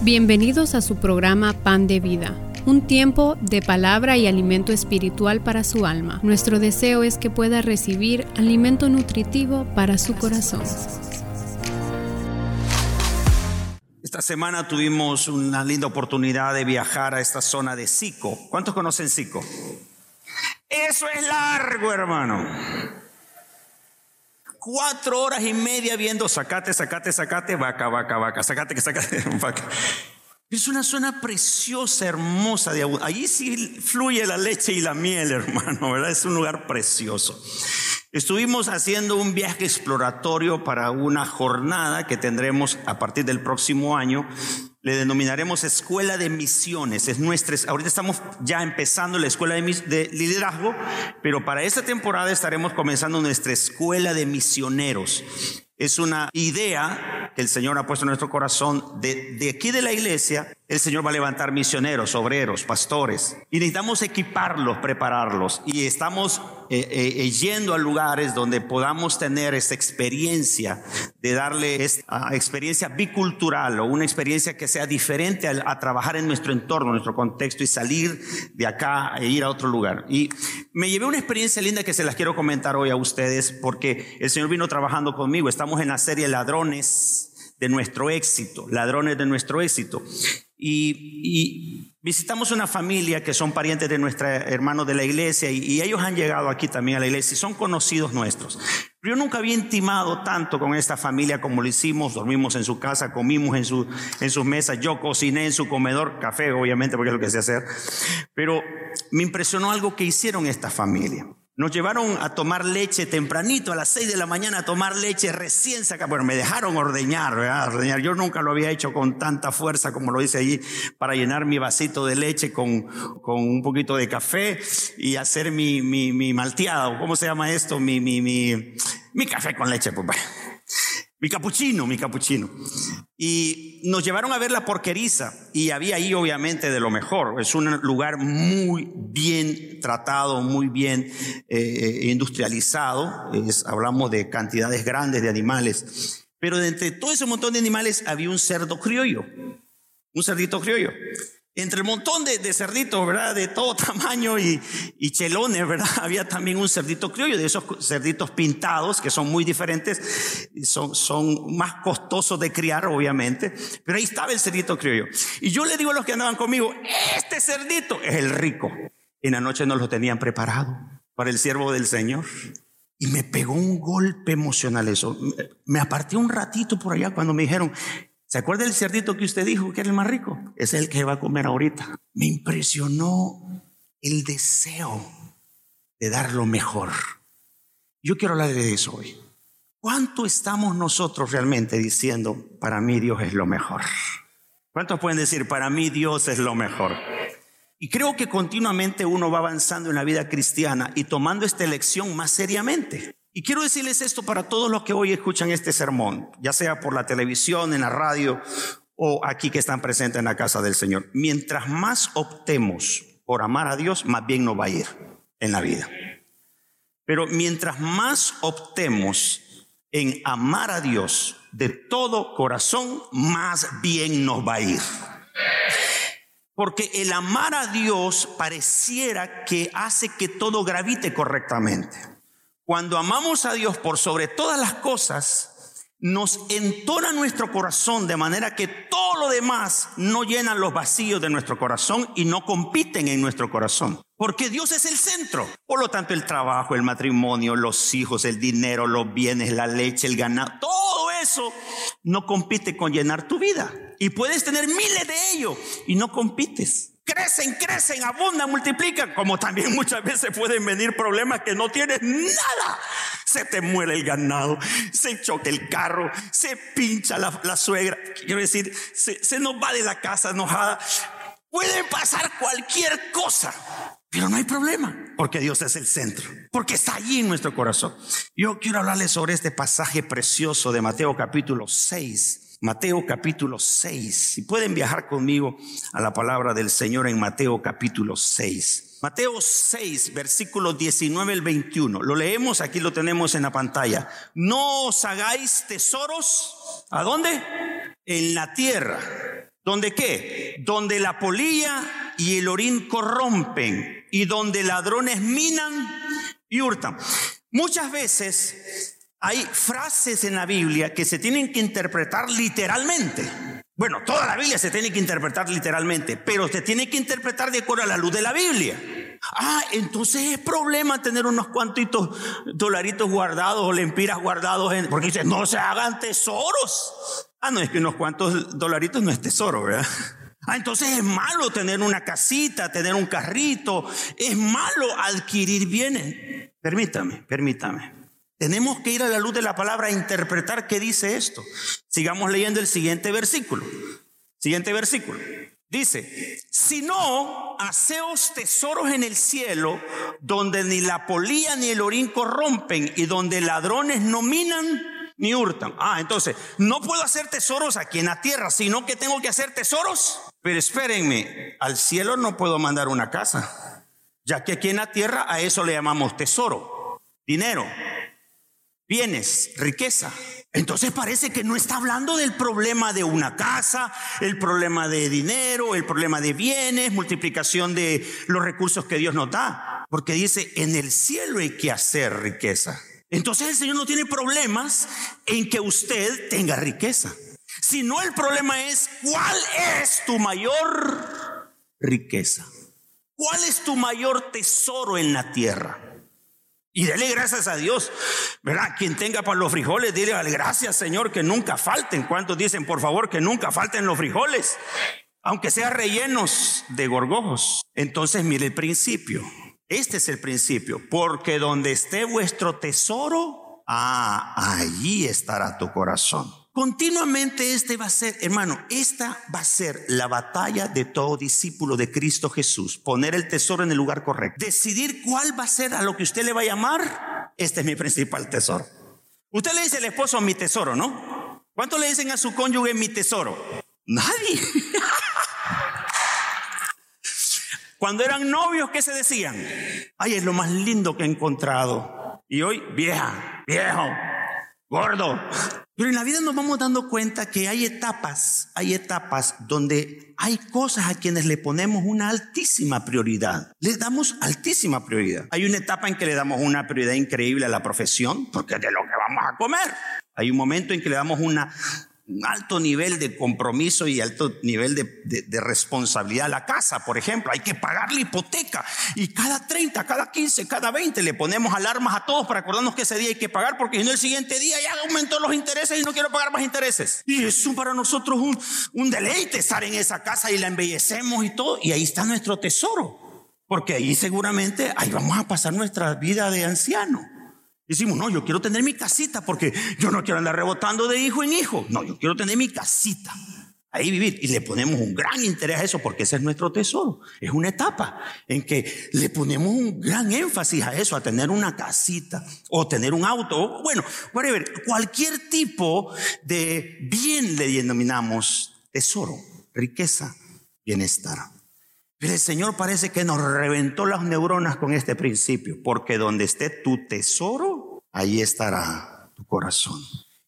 Bienvenidos a su programa Pan de Vida, un tiempo de palabra y alimento espiritual para su alma. Nuestro deseo es que pueda recibir alimento nutritivo para su corazón. Esta semana tuvimos una linda oportunidad de viajar a esta zona de Sico. ¿Cuántos conocen Sico? Eso es largo, hermano. Cuatro horas y media viendo sacate, sacate, sacate, vaca, vaca, vaca, sacate, sacate, vaca. Es una zona preciosa, hermosa. De, allí sí fluye la leche y la miel, hermano, ¿verdad? Es un lugar precioso. Estuvimos haciendo un viaje exploratorio para una jornada que tendremos a partir del próximo año le denominaremos escuela de misiones. Es nuestra, ahorita estamos ya empezando la escuela de, de, liderazgo, pero para esta temporada estaremos comenzando nuestra escuela de misioneros. Es una idea que el Señor ha puesto en nuestro corazón de, aquí de la iglesia. El Señor va a levantar misioneros, obreros, pastores. Y necesitamos equiparlos, prepararlos. Y estamos eh, eh, yendo a lugares donde podamos tener esta experiencia de darle esta experiencia bicultural o una experiencia que sea diferente a, a trabajar en nuestro entorno, nuestro contexto y salir de acá e ir a otro lugar. Y me llevé una experiencia linda que se las quiero comentar hoy a ustedes porque el Señor vino trabajando conmigo. Estamos en la serie Ladrones de nuestro éxito, ladrones de nuestro éxito. Y, visitamos una familia que son parientes de nuestros hermanos de la iglesia y, y, ellos han llegado aquí también a la iglesia y son conocidos nuestros. Yo nunca había intimado tanto con esta familia como lo hicimos, dormimos en su casa, comimos en, su, en sus mesas, yo cociné en su comedor, café obviamente porque es lo que sé hacer, pero me impresionó algo que hicieron esta familia. Nos llevaron a tomar leche tempranito, a las 6 de la mañana, a tomar leche recién sacada. Bueno, me dejaron ordeñar, ¿verdad? Ordeñar. Yo nunca lo había hecho con tanta fuerza como lo hice allí para llenar mi vasito de leche con, con un poquito de café y hacer mi, mi, mi malteado. ¿Cómo se llama esto? Mi, mi, mi, mi café con leche, pues. Mi capuchino, mi capuchino. Y nos llevaron a ver la porqueriza y había ahí obviamente de lo mejor. Es un lugar muy bien tratado, muy bien eh, industrializado. Es, hablamos de cantidades grandes de animales. Pero de entre todo ese montón de animales había un cerdo criollo, un cerdito criollo. Entre el montón de, de, cerditos, ¿verdad? De todo tamaño y, y, chelones, ¿verdad? Había también un cerdito criollo, de esos cerditos pintados, que son muy diferentes, son, son más costosos de criar, obviamente. Pero ahí estaba el cerdito criollo. Y yo le digo a los que andaban conmigo, este cerdito es el rico. En la noche no lo tenían preparado para el siervo del Señor. Y me pegó un golpe emocional eso. Me aparté un ratito por allá cuando me dijeron, ¿Se acuerda del cerdito que usted dijo que era el más rico? Es el que va a comer ahorita. Me impresionó el deseo de dar lo mejor. Yo quiero hablar de eso hoy. ¿Cuánto estamos nosotros realmente diciendo, para mí Dios es lo mejor? ¿Cuántos pueden decir, para mí Dios es lo mejor? Y creo que continuamente uno va avanzando en la vida cristiana y tomando esta elección más seriamente. Y quiero decirles esto para todos los que hoy escuchan este sermón, ya sea por la televisión, en la radio o aquí que están presentes en la casa del Señor. Mientras más optemos por amar a Dios, más bien nos va a ir en la vida. Pero mientras más optemos en amar a Dios de todo corazón, más bien nos va a ir. Porque el amar a Dios pareciera que hace que todo gravite correctamente. Cuando amamos a Dios por sobre todas las cosas, nos entona nuestro corazón de manera que todo lo demás no llenan los vacíos de nuestro corazón y no compiten en nuestro corazón. Porque Dios es el centro. Por lo tanto, el trabajo, el matrimonio, los hijos, el dinero, los bienes, la leche, el ganado, todo eso no compite con llenar tu vida. Y puedes tener miles de ellos y no compites crecen, crecen, abundan, multiplican, como también muchas veces pueden venir problemas que no tienes nada. Se te muere el ganado, se choca el carro, se pincha la, la suegra, quiero decir, se, se nos va de la casa enojada. Puede pasar cualquier cosa, pero no hay problema, porque Dios es el centro, porque está allí en nuestro corazón. Yo quiero hablarles sobre este pasaje precioso de Mateo capítulo 6 Mateo capítulo 6. Si pueden viajar conmigo a la palabra del Señor en Mateo capítulo 6. Mateo 6, versículo 19 al 21. Lo leemos, aquí lo tenemos en la pantalla. No os hagáis tesoros, ¿a dónde? En la tierra, ¿Donde qué? Donde la polilla y el orín corrompen y donde ladrones minan y hurtan. Muchas veces hay frases en la Biblia que se tienen que interpretar literalmente. Bueno, toda la Biblia se tiene que interpretar literalmente, pero se tiene que interpretar de acuerdo a la luz de la Biblia. Ah, entonces es problema tener unos cuantitos dolaritos guardados o lempiras guardados en, porque dice, no se hagan tesoros. Ah, no, es que unos cuantos dolaritos no es tesoro, ¿verdad? Ah, entonces es malo tener una casita, tener un carrito, es malo adquirir bienes. Permítame, permítame. Tenemos que ir a la luz de la palabra a interpretar qué dice esto. Sigamos leyendo el siguiente versículo. Siguiente versículo. Dice, si no, haceos tesoros en el cielo, donde ni la polía ni el orín corrompen y donde ladrones no minan ni hurtan. Ah, entonces, no puedo hacer tesoros aquí en la tierra, sino que tengo que hacer tesoros. Pero espérenme, al cielo no puedo mandar una casa, ya que aquí en la tierra a eso le llamamos tesoro, dinero, bienes, riqueza. Entonces parece que no está hablando del problema de una casa, el problema de dinero, el problema de bienes, multiplicación de los recursos que Dios nos da. Porque dice, en el cielo hay que hacer riqueza. Entonces el Señor no tiene problemas en que usted tenga riqueza. Sino el problema es, ¿cuál es tu mayor riqueza? ¿Cuál es tu mayor tesoro en la tierra? Y dele gracias a Dios, ¿verdad? Quien tenga para los frijoles, dile gracias Señor que nunca falten. ¿Cuántos dicen, por favor, que nunca falten los frijoles? Aunque sean rellenos de gorgojos. Entonces, mire el principio. Este es el principio. Porque donde esté vuestro tesoro, ah, allí estará tu corazón. Continuamente este va a ser, hermano, esta va a ser la batalla de todo discípulo de Cristo Jesús. Poner el tesoro en el lugar correcto. Decidir cuál va a ser a lo que usted le va a llamar. Este es mi principal tesoro. Usted le dice al esposo mi tesoro, ¿no? ¿Cuánto le dicen a su cónyuge mi tesoro? Nadie. Cuando eran novios, ¿qué se decían? Ay, es lo más lindo que he encontrado. Y hoy, vieja, viejo, gordo. Pero en la vida nos vamos dando cuenta que hay etapas, hay etapas donde hay cosas a quienes le ponemos una altísima prioridad. Le damos altísima prioridad. Hay una etapa en que le damos una prioridad increíble a la profesión, porque es de lo que vamos a comer. Hay un momento en que le damos una un alto nivel de compromiso y alto nivel de, responsabilidad a la casa, por ejemplo. Hay que pagar la hipoteca y cada 30, cada 15, cada 20 le ponemos alarmas a todos para acordarnos que ese día hay que pagar porque si no el siguiente día ya aumentó los intereses y no quiero pagar más intereses. Y eso para nosotros un, un deleite estar en esa casa y la embellecemos y todo. Y ahí está nuestro tesoro. Porque ahí seguramente ahí vamos a pasar nuestra vida de anciano. Decimos, no, yo quiero tener mi casita porque yo no quiero andar rebotando de hijo en hijo. No, yo quiero tener mi casita. Ahí vivir. Y le ponemos un gran interés a eso porque ese es nuestro tesoro. Es una etapa en que le ponemos un gran énfasis a eso, a tener una casita o tener un auto. Bueno, whatever. Cualquier tipo de bien le denominamos tesoro, riqueza, bienestar. Pero el Señor parece que nos reventó las neuronas con este principio, porque donde esté tu tesoro, ahí estará tu corazón.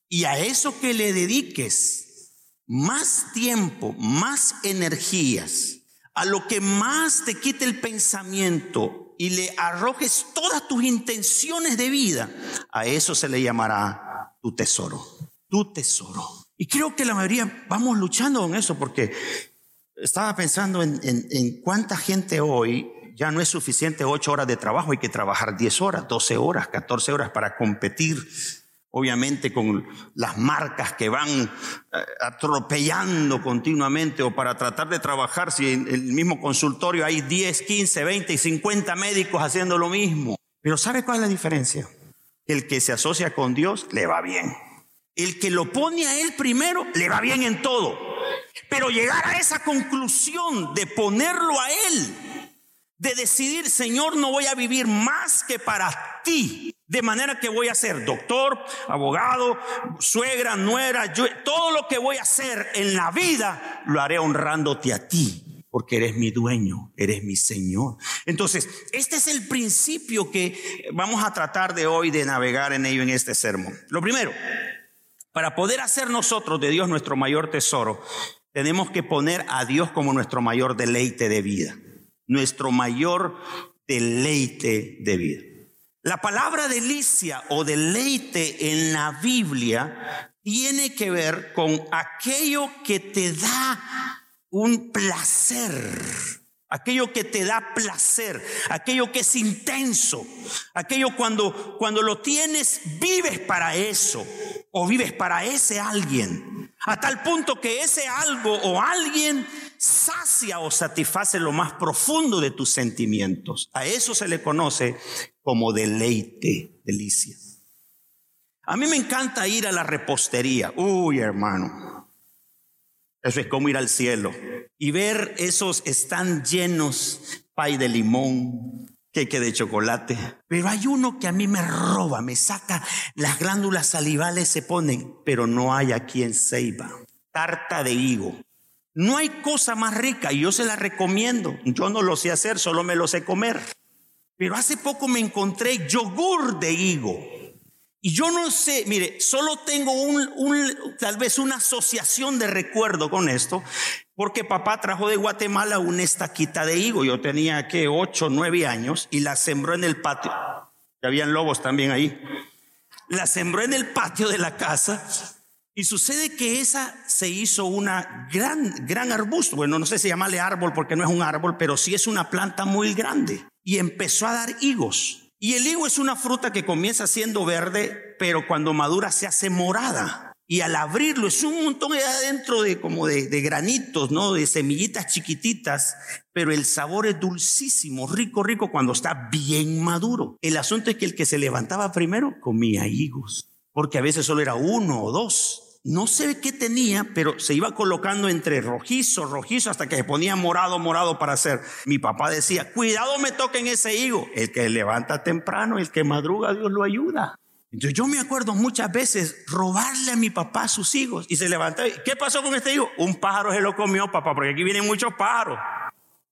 Y a eso que le dediques más tiempo, más energías, a lo que más te quite el pensamiento y le arrojes todas tus intenciones de vida, a eso se le llamará tu tesoro, tu tesoro. Y creo que la mayoría vamos luchando con eso porque estaba pensando en, cuánta gente hoy ya no es suficiente ocho horas de trabajo, hay que trabajar 10 horas, 12 horas, 14 horas para competir, obviamente con las marcas que van eh, atropellando continuamente o para tratar de trabajar si en el mismo consultorio hay 10, 15, 20 y 50 médicos haciendo lo mismo. Pero ¿sabe cuál es la diferencia? El que se asocia con Dios le va bien. El que lo pone a Él primero le va bien en todo. Pero llegar a esa conclusión de ponerlo a Él, de decidir, Señor, no voy a vivir más que para ti. De manera que voy a ser doctor, abogado, suegra, nuera, todo lo que voy a hacer en la vida lo haré honrándote a ti, porque eres mi dueño, eres mi Señor. Entonces, este es el principio que vamos a tratar de hoy de navegar en ello en este sermón. Lo primero, para poder hacer nosotros de Dios nuestro mayor tesoro, tenemos que poner a Dios como nuestro mayor deleite de vida, nuestro mayor deleite de vida. La palabra delicia o deleite en la Biblia tiene que ver con aquello que te da un placer, aquello que te da placer, aquello que es intenso, aquello cuando cuando lo tienes vives para eso o vives para ese alguien, a tal punto que ese algo o alguien sacia o satisface lo más profundo de tus sentimientos. A eso se le conoce como deleite, delicia. A mí me encanta ir a la repostería. Uy, hermano. Eso es como ir al cielo y ver esos están llenos, pay de limón, queque de chocolate. Pero hay uno que a mí me roba, me saca las glándulas salivales, se ponen, pero no hay aquí en Ceiba. Tarta de higo. No hay cosa más rica y yo se la recomiendo. Yo no lo sé hacer, solo me lo sé comer. Pero hace poco me encontré yogur de higo. Y yo no sé, mire, solo tengo un, tal vez una asociación de recuerdo con esto, porque papá trajo de Guatemala una estaquita de higo. Yo tenía que ocho, nueve años y la sembró en el patio. Habían lobos también ahí. La sembró en el patio de la casa y sucede que esa se hizo una gran, gran arbusto. Bueno, no sé si llamarle árbol porque no es un árbol, pero sí es una planta muy grande. Y empezó a dar higos. Y el higo es una fruta que comienza siendo verde, pero cuando madura se hace morada. Y al abrirlo es un montón de adentro de como de, de, granitos, ¿no? De semillitas chiquititas, pero el sabor es dulcísimo, rico, rico cuando está bien maduro. El asunto es que el que se levantaba primero comía higos, porque a veces solo era uno o dos no sé qué tenía, pero se iba colocando entre rojizo, rojizo, hasta que se ponía morado, morado para hacer. Mi papá decía, cuidado me toquen ese higo. El que levanta temprano, el que madruga, Dios lo ayuda. Entonces yo me acuerdo muchas veces robarle a mi papá sus higos y se levantaba. ¿Qué pasó con este higo? Un pájaro se lo comió, papá, porque aquí vienen muchos pájaros.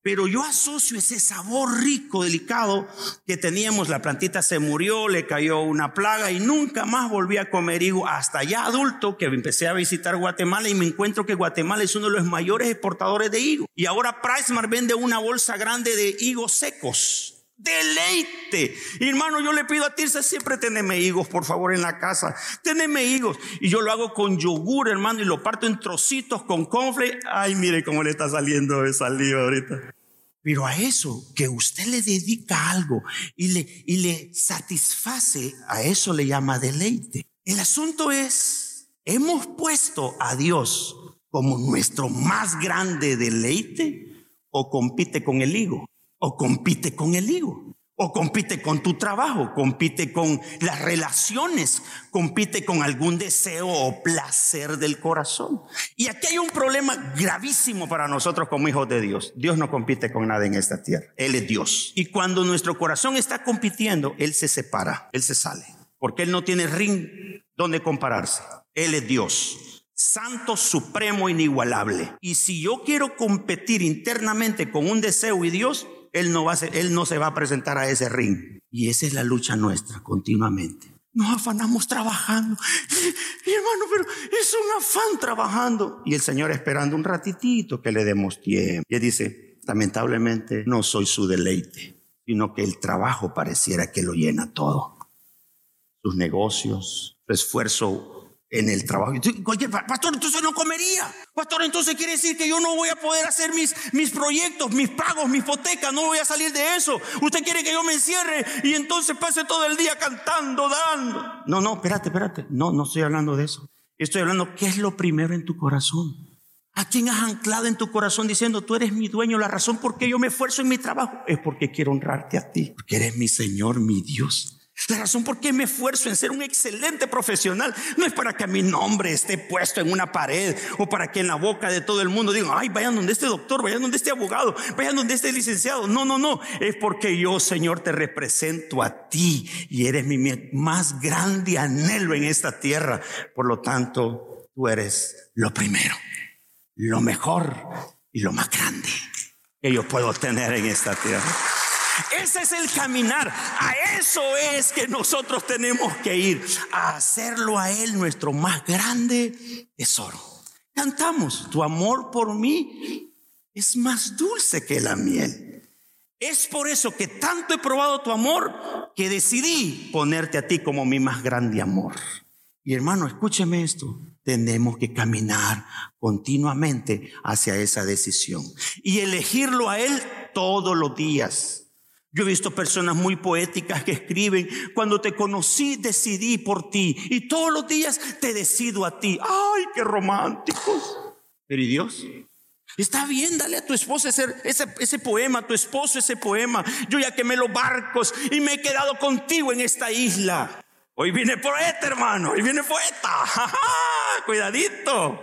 Pero yo asocio ese sabor rico, delicado que teníamos. La plantita se murió, le cayó una plaga y nunca más volví a comer higo hasta ya adulto que empecé a visitar Guatemala y me encuentro que Guatemala es uno de los mayores exportadores de higo. Y ahora Pricemar vende una bolsa grande de higos secos. Deleite. hermano, yo le pido a Tirsa siempre teneme higos, por favor, en la casa. Teneme higos. Y yo lo hago con yogur, hermano, y lo parto en trocitos con confle. Ay, mire cómo le está saliendo esa saliva ahorita. Pero a eso que usted le dedica algo y le, y le satisface, a eso le llama deleite. El asunto es, hemos puesto a Dios como nuestro más grande deleite o compite con el higo, o compite con el higo. O compite con tu trabajo, compite con las relaciones, compite con algún deseo o placer del corazón. Y aquí hay un problema gravísimo para nosotros como hijos de Dios. Dios no compite con nada en esta tierra. Él es Dios. Y cuando nuestro corazón está compitiendo, Él se separa, Él se sale. Porque Él no tiene ring donde compararse. Él es Dios. Santo, supremo, inigualable. Y si yo quiero competir internamente con un deseo y Dios, él no, va a él no se va a presentar a ese ring. Y esa es la lucha nuestra continuamente. Nos afanamos trabajando. Mi hermano, pero es un afán trabajando. Y el Señor esperando un ratitito que le demos tiempo. Y él dice, lamentablemente no soy su deleite, sino que el trabajo pareciera que lo llena todo. Sus negocios, su esfuerzo en el trabajo. pastor, entonces no comería. Pastor, entonces quiere decir que yo no voy a poder hacer mis, mis proyectos, mis pagos, mi hipoteca, no voy a salir de eso. Usted quiere que yo me encierre y entonces pase todo el día cantando, dando. No, no, espérate, espérate. No, no estoy hablando de eso. Estoy hablando, ¿qué es lo primero en tu corazón? ¿A quién has anclado en tu corazón diciendo, tú eres mi dueño? La razón por qué yo me esfuerzo en mi trabajo es porque quiero honrarte a ti, porque eres mi Señor, mi Dios. La razón por qué me esfuerzo en ser un excelente profesional no es para que mi nombre esté puesto en una pared o para que en la boca de todo el mundo digan, ay, vayan donde este doctor, vayan donde este abogado, vayan donde este licenciado. No, no, no. Es porque yo, Señor, te represento a ti y eres mi más grande anhelo en esta tierra. Por lo tanto, tú eres lo primero, lo mejor y lo más grande que yo puedo tener en esta tierra. Ese es el caminar. A eso es que nosotros tenemos que ir. A hacerlo a Él nuestro más grande tesoro. cantamos, tu amor por mí es más dulce que la miel. Es por eso que tanto he probado tu amor que decidí ponerte a ti como mi más grande amor. Y hermano, escúcheme esto. Tenemos que caminar continuamente hacia esa decisión y elegirlo a Él todos los días. Yo he visto personas muy poéticas que escriben, cuando te conocí decidí por ti y todos los días te decido a ti. ¡Ay, qué románticos! Pero ¿y Dios? Está bien, dale a tu esposa ese, ese, poema, a tu esposo ese poema. Yo ya quemé los barcos y me he quedado contigo en esta isla. Hoy viene poeta, hermano, hoy viene poeta. Cuidadito.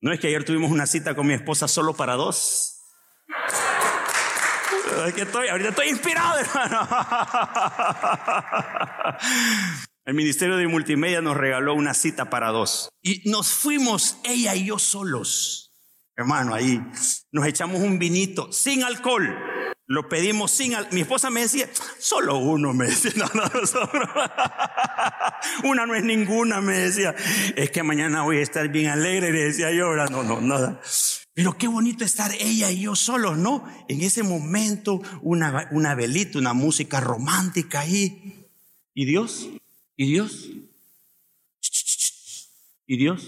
No es que ayer tuvimos una cita con mi esposa solo para dos estoy, ahorita estoy inspirado, hermano. El Ministerio de Multimedia nos regaló una cita para dos. Y nos fuimos, ella y yo solos. Hermano, ahí nos echamos un vinito sin alcohol. Lo pedimos sin alcohol. Mi esposa me decía, solo uno, me decía. No, no, Una no es ninguna, me decía. Es que mañana voy a estar bien alegre, le decía yo. No, no, nada. Pero qué bonito estar ella y yo solos, ¿no? En ese momento, una, una velita, una música romántica ahí. ¿Y Dios? ¿Y Dios? ¿Y Dios?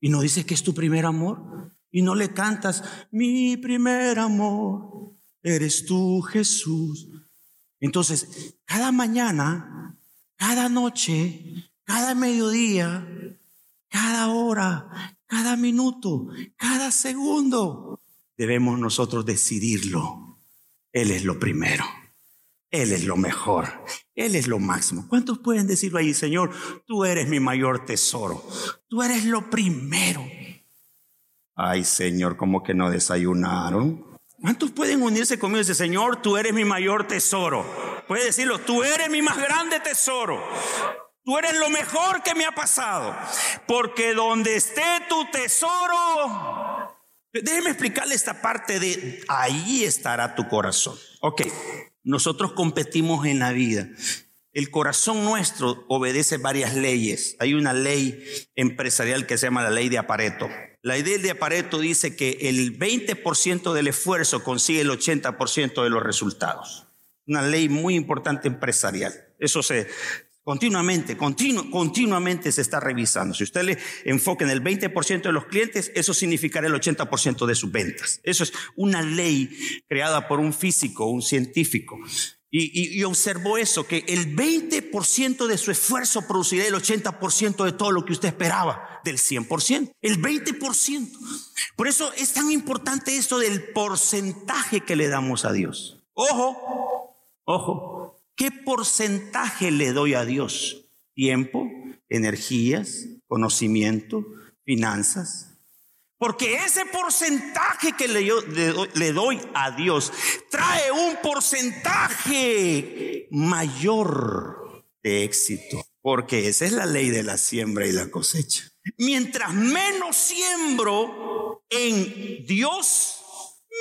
¿Y no dices que es tu primer amor? ¿Y no le cantas, mi primer amor, eres tú Jesús? Entonces, cada mañana, cada noche, cada mediodía, cada hora, cada minuto, cada segundo. Debemos nosotros decidirlo. Él es lo primero. Él es lo mejor. Él es lo máximo. ¿Cuántos pueden decirlo ahí, Señor? Tú eres mi mayor tesoro. Tú eres lo primero. Ay, Señor, como que no desayunaron. ¿Cuántos pueden unirse conmigo y decir, Señor, tú eres mi mayor tesoro? Puede decirlo, tú eres mi más grande tesoro. Tú eres lo mejor que me ha pasado. Porque donde esté tu tesoro, déjeme explicarle esta parte de ahí estará tu corazón. Ok, nosotros competimos en la vida. El corazón nuestro obedece varias leyes. Hay una ley empresarial que se llama la ley de Apareto. La idea de Apareto dice que el 20% del esfuerzo consigue el 80% de los resultados. Una ley muy importante empresarial. Eso se, Continuamente, continuamente se está revisando. Si usted le enfoca en el 20% de los clientes, eso significará el 80% de sus ventas. Eso es una ley creada por un físico, un científico. Y, y, observó eso, que el 20% de su esfuerzo producirá el 80% de todo lo que usted esperaba, del 100%. El 20%. Por eso es tan importante esto del porcentaje que le damos a Dios. Ojo, ojo. ¿Qué porcentaje le doy a Dios? Tiempo, energías, conocimiento, finanzas. Porque ese porcentaje que le, le, doy a Dios trae un porcentaje mayor de éxito. Porque esa es la ley de la siembra y la cosecha. Mientras menos siembro en Dios,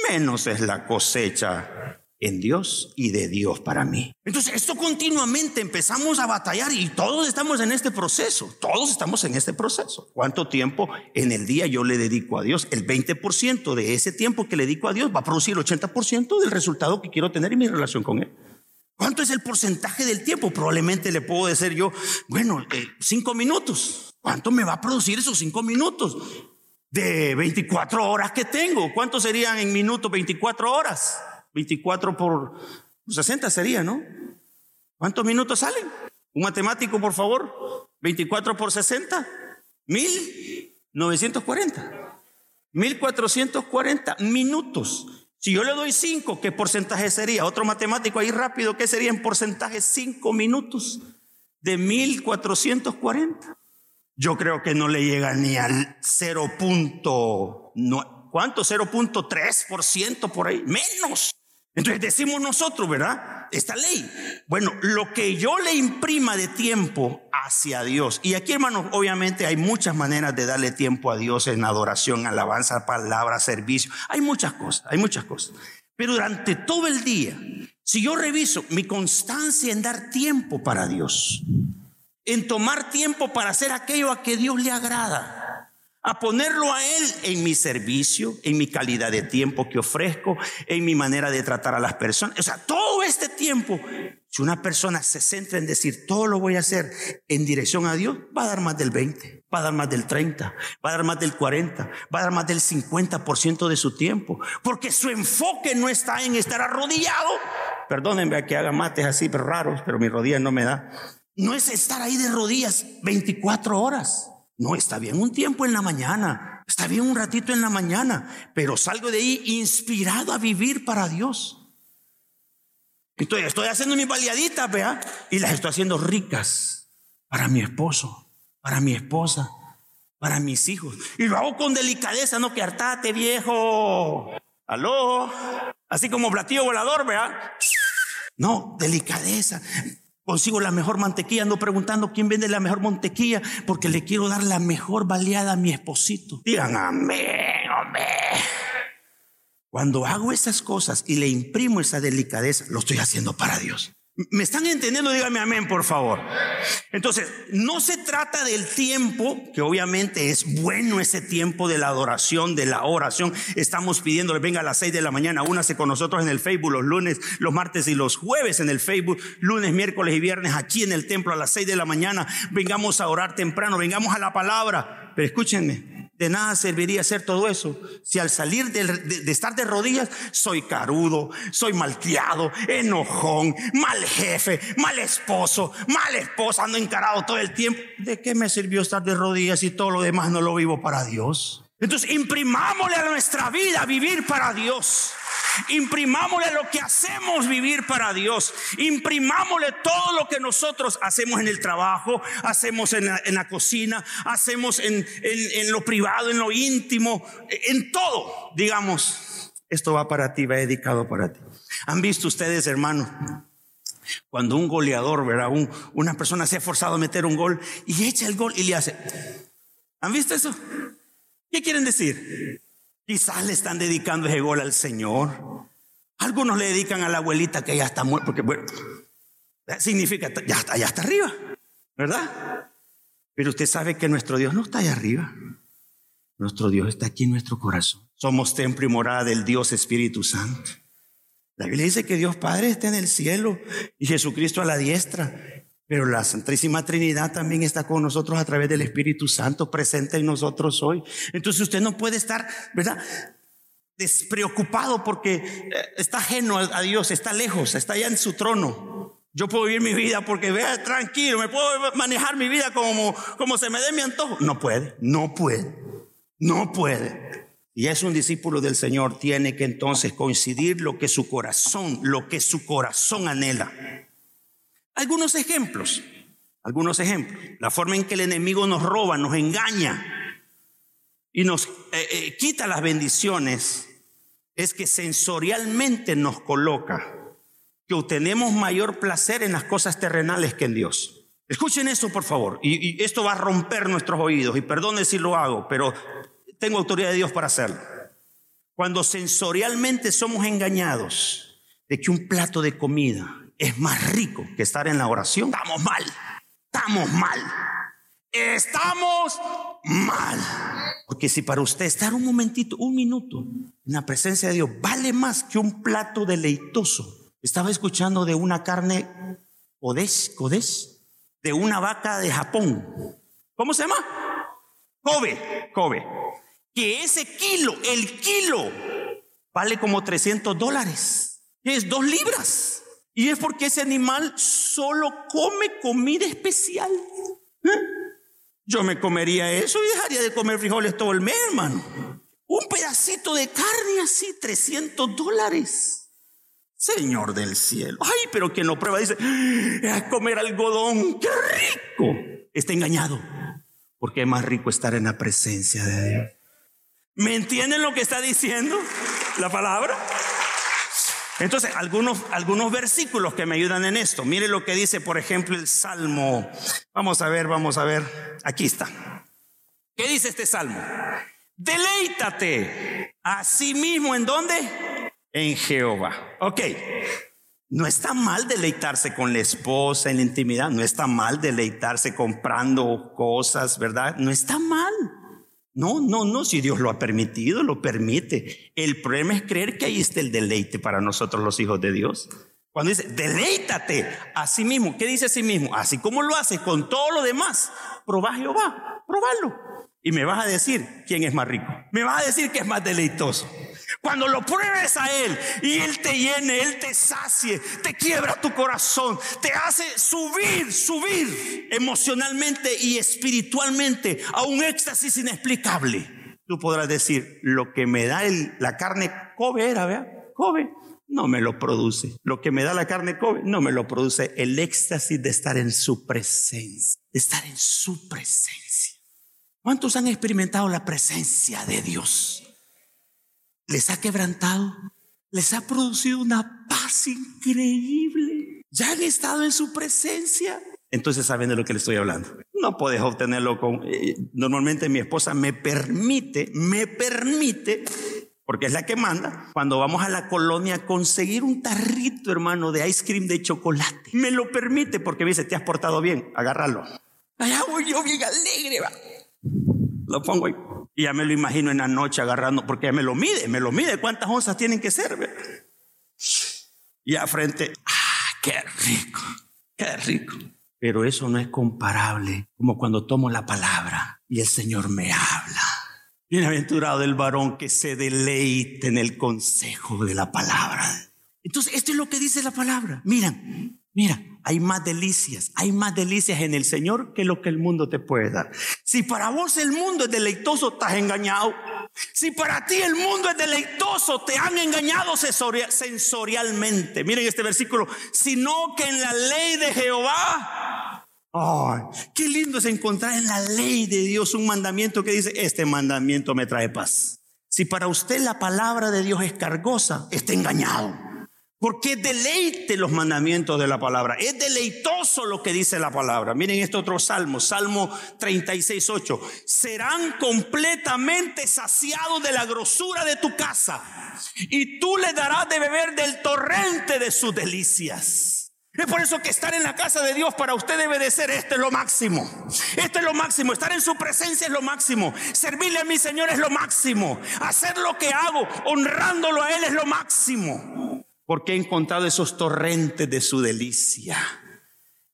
menos es la cosecha en Dios y de Dios para mí. Entonces, esto continuamente empezamos a batallar y todos estamos en este proceso, todos estamos en este proceso. ¿Cuánto tiempo en el día yo le dedico a Dios? El 20% de ese tiempo que le dedico a Dios va a producir el 80% del resultado que quiero tener en mi relación con Él. ¿Cuánto es el porcentaje del tiempo? Probablemente le puedo decir yo, bueno, eh, cinco minutos. ¿Cuánto me va a producir esos cinco minutos? De 24 horas que tengo. ¿Cuánto serían en minutos 24 horas? 24 por 60 sería, ¿no? ¿Cuántos minutos salen? Un matemático, por favor. 24 por 60. 1940. 1440 minutos. Si yo le doy 5, ¿qué porcentaje sería? Otro matemático ahí rápido, ¿qué sería en porcentaje 5 minutos de 1440? Yo creo que no le llega ni al 0. ¿Cuánto? 0.3% por ahí. Menos. Entonces decimos nosotros, ¿verdad? Esta ley. Bueno, lo que yo le imprima de tiempo hacia Dios. Y aquí, hermanos, obviamente hay muchas maneras de darle tiempo a Dios en adoración, alabanza, palabra, servicio. Hay muchas cosas, hay muchas cosas. Pero durante todo el día, si yo reviso mi constancia en dar tiempo para Dios, en tomar tiempo para hacer aquello a que Dios le agrada, a ponerlo a Él en mi servicio, en mi calidad de tiempo que ofrezco, en mi manera de tratar a las personas. O sea, todo este tiempo, si una persona se centra en decir, todo lo voy a hacer en dirección a Dios, va a dar más del 20, va a dar más del 30, va a dar más del 40, va a dar más del 50% de su tiempo, porque su enfoque no está en estar arrodillado. Perdónenme a que haga mates así, pero raros, pero mi rodilla no me da. No es estar ahí de rodillas 24 horas. No, está bien un tiempo en la mañana, está bien un ratito en la mañana, pero salgo de ahí inspirado a vivir para Dios. Estoy, estoy haciendo mis baleaditas, vea, y las estoy haciendo ricas para mi esposo, para mi esposa, para mis hijos. Y lo hago con delicadeza, no que hartate, viejo. Aló, así como platillo volador, vea. No, delicadeza consigo la mejor mantequilla, ando preguntando quién vende la mejor mantequilla, porque le quiero dar la mejor baleada a mi esposito. Digan amén, amén. Cuando hago esas cosas y le imprimo esa delicadeza, lo estoy haciendo para Dios. ¿Me están entendiendo? Dígame amén, por favor. Entonces, no se trata del tiempo, que obviamente es bueno ese tiempo de la adoración, de la oración. Estamos pidiéndole, venga a las seis de la mañana, únase con nosotros en el Facebook los lunes, los martes y los jueves en el Facebook, lunes, miércoles y viernes aquí en el templo a las seis de la mañana. Vengamos a orar temprano, vengamos a la palabra. Pero escúchenme, de nada serviría hacer todo eso si al salir de, estar de rodillas soy carudo, soy malcriado, enojón, mal jefe, mal esposo, mal esposa, ando encarado todo el tiempo. ¿De qué me sirvió estar de rodillas si todo lo demás no lo vivo para Dios? Entonces imprimámosle a nuestra vida vivir para Dios. Imprimámosle lo que hacemos vivir para Dios. Imprimámosle todo lo que nosotros hacemos en el trabajo, hacemos en la, cocina, hacemos en, en lo privado, en lo íntimo, en todo. Digamos, esto va para ti, va dedicado para ti. ¿Han visto ustedes, hermanos? Cuando un goleador, ¿verdad? una persona se ha forzado a meter un gol y echa el gol y le hace. ¿Han visto eso? ¿Qué quieren decir? Quizás le están dedicando ese gol al Señor. Algunos le dedican a la abuelita que ya está muerta, porque bueno, significa ya está, ya está arriba, ¿verdad? Pero usted sabe que nuestro Dios no está allá arriba. Nuestro Dios está aquí en nuestro corazón. Somos templo y morada del Dios Espíritu Santo. La Biblia dice que Dios Padre está en el cielo y Jesucristo a la diestra. Pero la Santísima Trinidad también está con nosotros a través del Espíritu Santo presente en nosotros hoy. Entonces usted no puede estar, ¿verdad? Despreocupado porque eh, está ajeno a Dios, está lejos, está allá en su trono. Yo puedo vivir mi vida porque vea tranquilo, me puedo manejar mi vida como, como se me dé mi antojo. No puede, no puede, no puede. Y es un discípulo del Señor, tiene que entonces coincidir lo que su corazón, lo que su corazón anhela. Algunos ejemplos, algunos ejemplos. La forma en que el enemigo nos roba, nos engaña y nos eh, eh, quita las bendiciones es que sensorialmente nos coloca que obtenemos mayor placer en las cosas terrenales que en Dios. Escuchen esto, por favor, y, y esto va a romper nuestros oídos, y perdone si lo hago, pero tengo autoridad de Dios para hacerlo. Cuando sensorialmente somos engañados de que un plato de comida es más rico que estar en la oración, estamos mal, estamos mal, estamos mal. Porque si para usted estar un momentito, un minuto en la presencia de Dios vale más que un plato deleitoso. Estaba escuchando de una carne Kodesh, Kodesh, de una vaca de Japón. ¿Cómo se llama? Kobe, Kobe. Que ese kilo, el kilo, vale como 300 dólares. Es dos libras. Y es porque ese animal solo come comida especial. ¿Eh? Yo me comería eso y dejaría de comer frijoles todo el mes, hermano. Un pedacito de carne así, 300 dólares. Señor del cielo. Ay, pero quien lo prueba dice, es comer algodón, qué rico. Está engañado, porque es más rico estar en la presencia de Dios. ¿Me entienden lo que está diciendo la palabra? Entonces, algunos, algunos versículos que me ayudan en esto. Mire lo que dice, por ejemplo, el Salmo. Vamos a ver, vamos a ver. Aquí está. ¿Qué dice este Salmo? Deleítate a sí mismo en dónde? En Jehová. Ok. No está mal deleitarse con la esposa en la intimidad. No está mal deleitarse comprando cosas, ¿verdad? No está mal. No, no, no, si Dios lo ha permitido, lo permite. El problema es creer que ahí está el deleite para nosotros los hijos de Dios. Cuando dice, deleítate a sí mismo, ¿qué dice a sí mismo? Así como lo hace con todo lo demás, probá Jehová, probalo. Y me vas a decir quién es más rico. Me vas a decir que es más deleitoso. Cuando lo pruebes a Él y Él te llene, Él te sacie, te quiebra tu corazón, te hace subir, subir emocionalmente y espiritualmente a un éxtasis inexplicable. Tú podrás decir, lo que me da la carne Kobe era, ¿vea? Kobe, no me lo produce. Lo que me da la carne Kobe, no me lo produce. El éxtasis de estar en su presencia, de estar en su presencia. ¿Cuántos han experimentado la presencia de Dios? Les ha quebrantado, les ha producido una paz increíble. Ya han estado en su presencia. Entonces saben de lo que les estoy hablando. No puedes obtenerlo con... Eh, normalmente mi esposa me permite, me permite, porque es la que manda, cuando vamos a la colonia, conseguir un tarrito, hermano, de ice cream de chocolate. Me lo permite porque me dice, te has portado bien, agárralo. Allá voy yo bien alegre, va. Lo pongo ahí. Y ya me lo imagino en la noche agarrando, porque ya me lo mide, me lo mide cuántas onzas tienen que ser. Y a frente, ¡ah, qué rico! ¡Qué rico! Pero eso no es comparable como cuando tomo la palabra y el Señor me habla. Bienaventurado el varón que se deleite en el consejo de la palabra. Entonces, esto es lo que dice la palabra. Mira, mira, hay más delicias, hay más delicias en el Señor que lo que el mundo te puede dar. Si para vos el mundo es deleitoso, estás engañado. Si para ti el mundo es deleitoso, te han engañado sensorialmente. Miren este versículo, sino que en la ley de Jehová Ay, qué lindo es encontrar en la ley de Dios un mandamiento que dice, este mandamiento me trae paz. Si para usted la palabra de Dios es cargosa, está engañado. Porque deleite los mandamientos de la palabra. Es deleitoso lo que dice la palabra. Miren este otro salmo, Salmo 36, 8. Serán completamente saciados de la grosura de tu casa y tú le darás de beber del torrente de sus delicias. Es por eso que estar en la casa de Dios para usted debe de ser este es lo máximo. Este es lo máximo. Estar en su presencia es lo máximo. Servirle a mi Señor es lo máximo. Hacer lo que hago honrándolo a Él es lo máximo porque he encontrado esos torrentes de su delicia.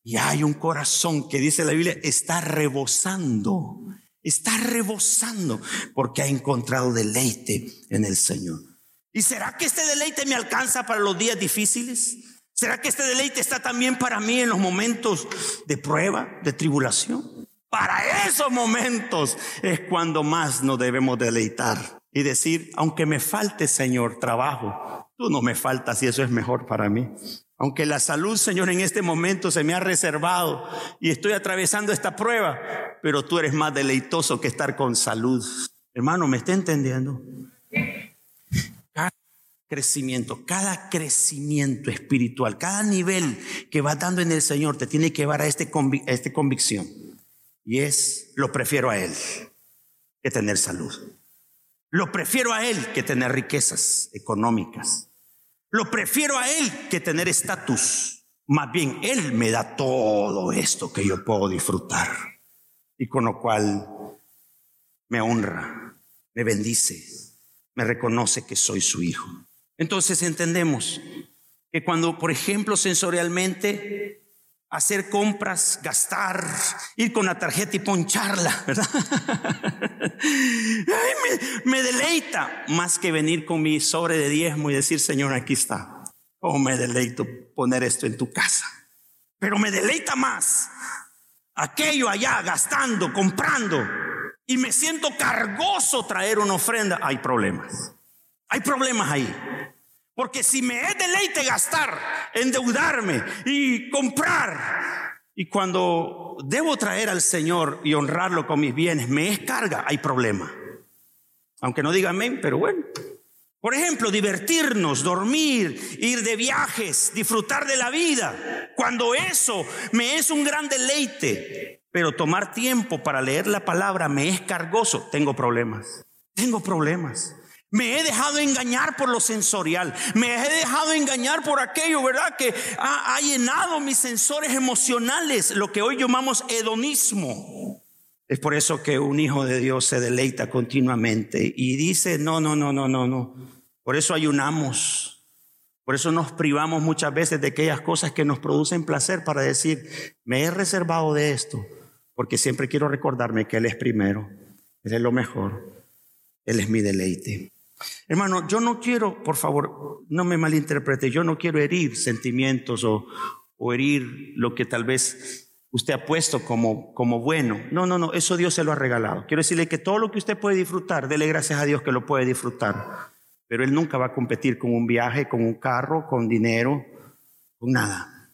Y hay un corazón que dice la Biblia, está rebosando, está rebosando, porque ha encontrado deleite en el Señor. ¿Y será que este deleite me alcanza para los días difíciles? ¿Será que este deleite está también para mí en los momentos de prueba, de tribulación? Para esos momentos es cuando más nos debemos deleitar y decir, aunque me falte, Señor, trabajo, tú no me faltas y eso es mejor para mí. Aunque la salud, Señor, en este momento se me ha reservado y estoy atravesando esta prueba, pero tú eres más deleitoso que estar con salud. Hermano, ¿me está entendiendo? Cada crecimiento, cada crecimiento espiritual, cada nivel que vas dando en el Señor te tiene que llevar a, este a esta convicción. Y es, lo prefiero a Él que tener salud. Lo prefiero a Él que tener riquezas económicas. Lo prefiero a Él que tener estatus. Más bien, Él me da todo esto que yo puedo disfrutar. Y con lo cual me honra, me bendice, me reconoce que soy su hijo. Entonces entendemos que cuando, por ejemplo, sensorialmente hacer compras, gastar, ir con la tarjeta y poncharla, ¿verdad? me, deleita más que venir con mi sobre de diezmo y decir, Señor, aquí está. Oh, me deleito poner esto en tu casa. Pero me deleita más aquello allá, gastando, comprando, y me siento cargoso traer una ofrenda. Hay problemas. Hay problemas ahí. Porque si me es deleite gastar, endeudarme y comprar, y cuando debo traer al Señor y honrarlo con mis bienes, me es carga, hay problema. Aunque no diga amén, pero bueno. Por ejemplo, divertirnos, dormir, ir de viajes, disfrutar de la vida. Cuando eso me es un gran deleite, pero tomar tiempo para leer la palabra me es cargoso, tengo problemas. Tengo problemas. Me he dejado engañar por lo sensorial. Me he dejado engañar por aquello, ¿verdad? Que ha, llenado mis sensores emocionales, lo que hoy llamamos hedonismo. Es por eso que un hijo de Dios se deleita continuamente y dice, no, no, no, no, no, no. Por eso ayunamos. Por eso nos privamos muchas veces de aquellas cosas que nos producen placer para decir, me he reservado de esto, porque siempre quiero recordarme que Él es primero, Él es lo mejor, Él es mi deleite. Hermano, yo no quiero, por favor, no me malinterprete, yo no quiero herir sentimientos o, herir lo que tal vez usted ha puesto como, bueno. No, no, no, eso Dios se lo ha regalado. Quiero decirle que todo lo que usted puede disfrutar, dele gracias a Dios que lo puede disfrutar. Pero Él nunca va a competir con un viaje, con un carro, con dinero, con nada.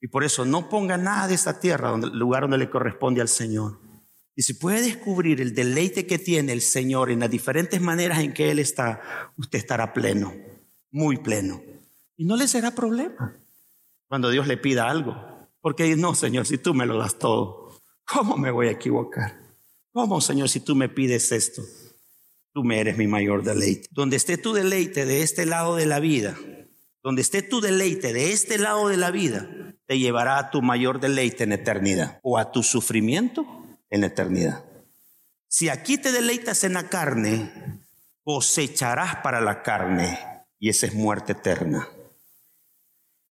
Y por eso no ponga nada de esta tierra, donde, lugar donde le corresponde al Señor. Y si puede descubrir el deleite que tiene el Señor en las diferentes maneras en que Él está, usted estará pleno, muy pleno. Y no le será problema cuando Dios le pida algo. Porque no, Señor, si tú me lo das todo, ¿cómo me voy a equivocar? ¿Cómo, Señor, si tú me pides esto? Tú me eres mi mayor deleite. Donde esté tu deleite de este lado de la vida, donde esté tu deleite de este lado de la vida, te llevará a tu mayor deleite en eternidad o a tu sufrimiento en eternidad. Si aquí te deleitas en la carne, cosecharás para la carne y esa es muerte eterna.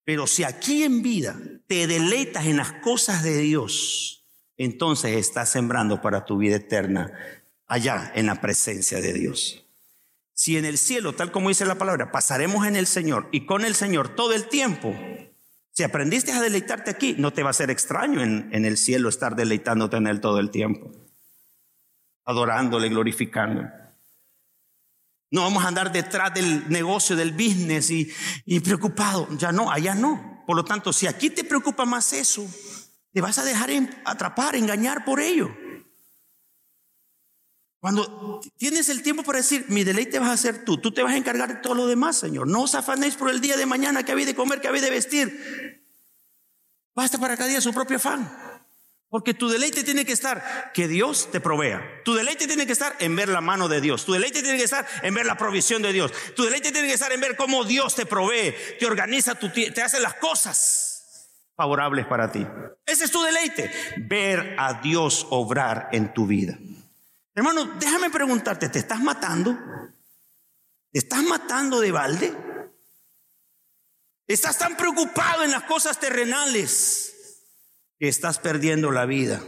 Pero si aquí en vida te deleitas en las cosas de Dios, entonces estás sembrando para tu vida eterna allá en la presencia de Dios. Si en el cielo, tal como dice la palabra, pasaremos en el Señor y con el Señor todo el tiempo, si aprendiste a deleitarte aquí, no te va a ser extraño en, el cielo estar deleitándote en Él todo el tiempo, adorándole, glorificándole. No vamos a andar detrás del negocio, del business y, y preocupado. Ya no, allá no. Por lo tanto, si aquí te preocupa más eso, te vas a dejar atrapar, engañar por ello. Cuando tienes el tiempo para decir, mi deleite vas a ser tú, tú te vas a encargar de todo lo demás, Señor. No os afanéis por el día de mañana que habéis de comer, que habéis de vestir. Basta para cada día su propio afán. Porque tu deleite tiene que estar que Dios te provea. Tu deleite tiene que estar en ver la mano de Dios. Tu deleite tiene que estar en ver la provisión de Dios. Tu deleite tiene que estar en ver cómo Dios te provee, te organiza, te hace las cosas favorables para ti. Ese es tu deleite, ver a Dios obrar en tu vida. Hermano, déjame preguntarte, ¿te estás matando? ¿Te estás matando de balde? ¿Estás tan preocupado en las cosas terrenales? que estás perdiendo la vida.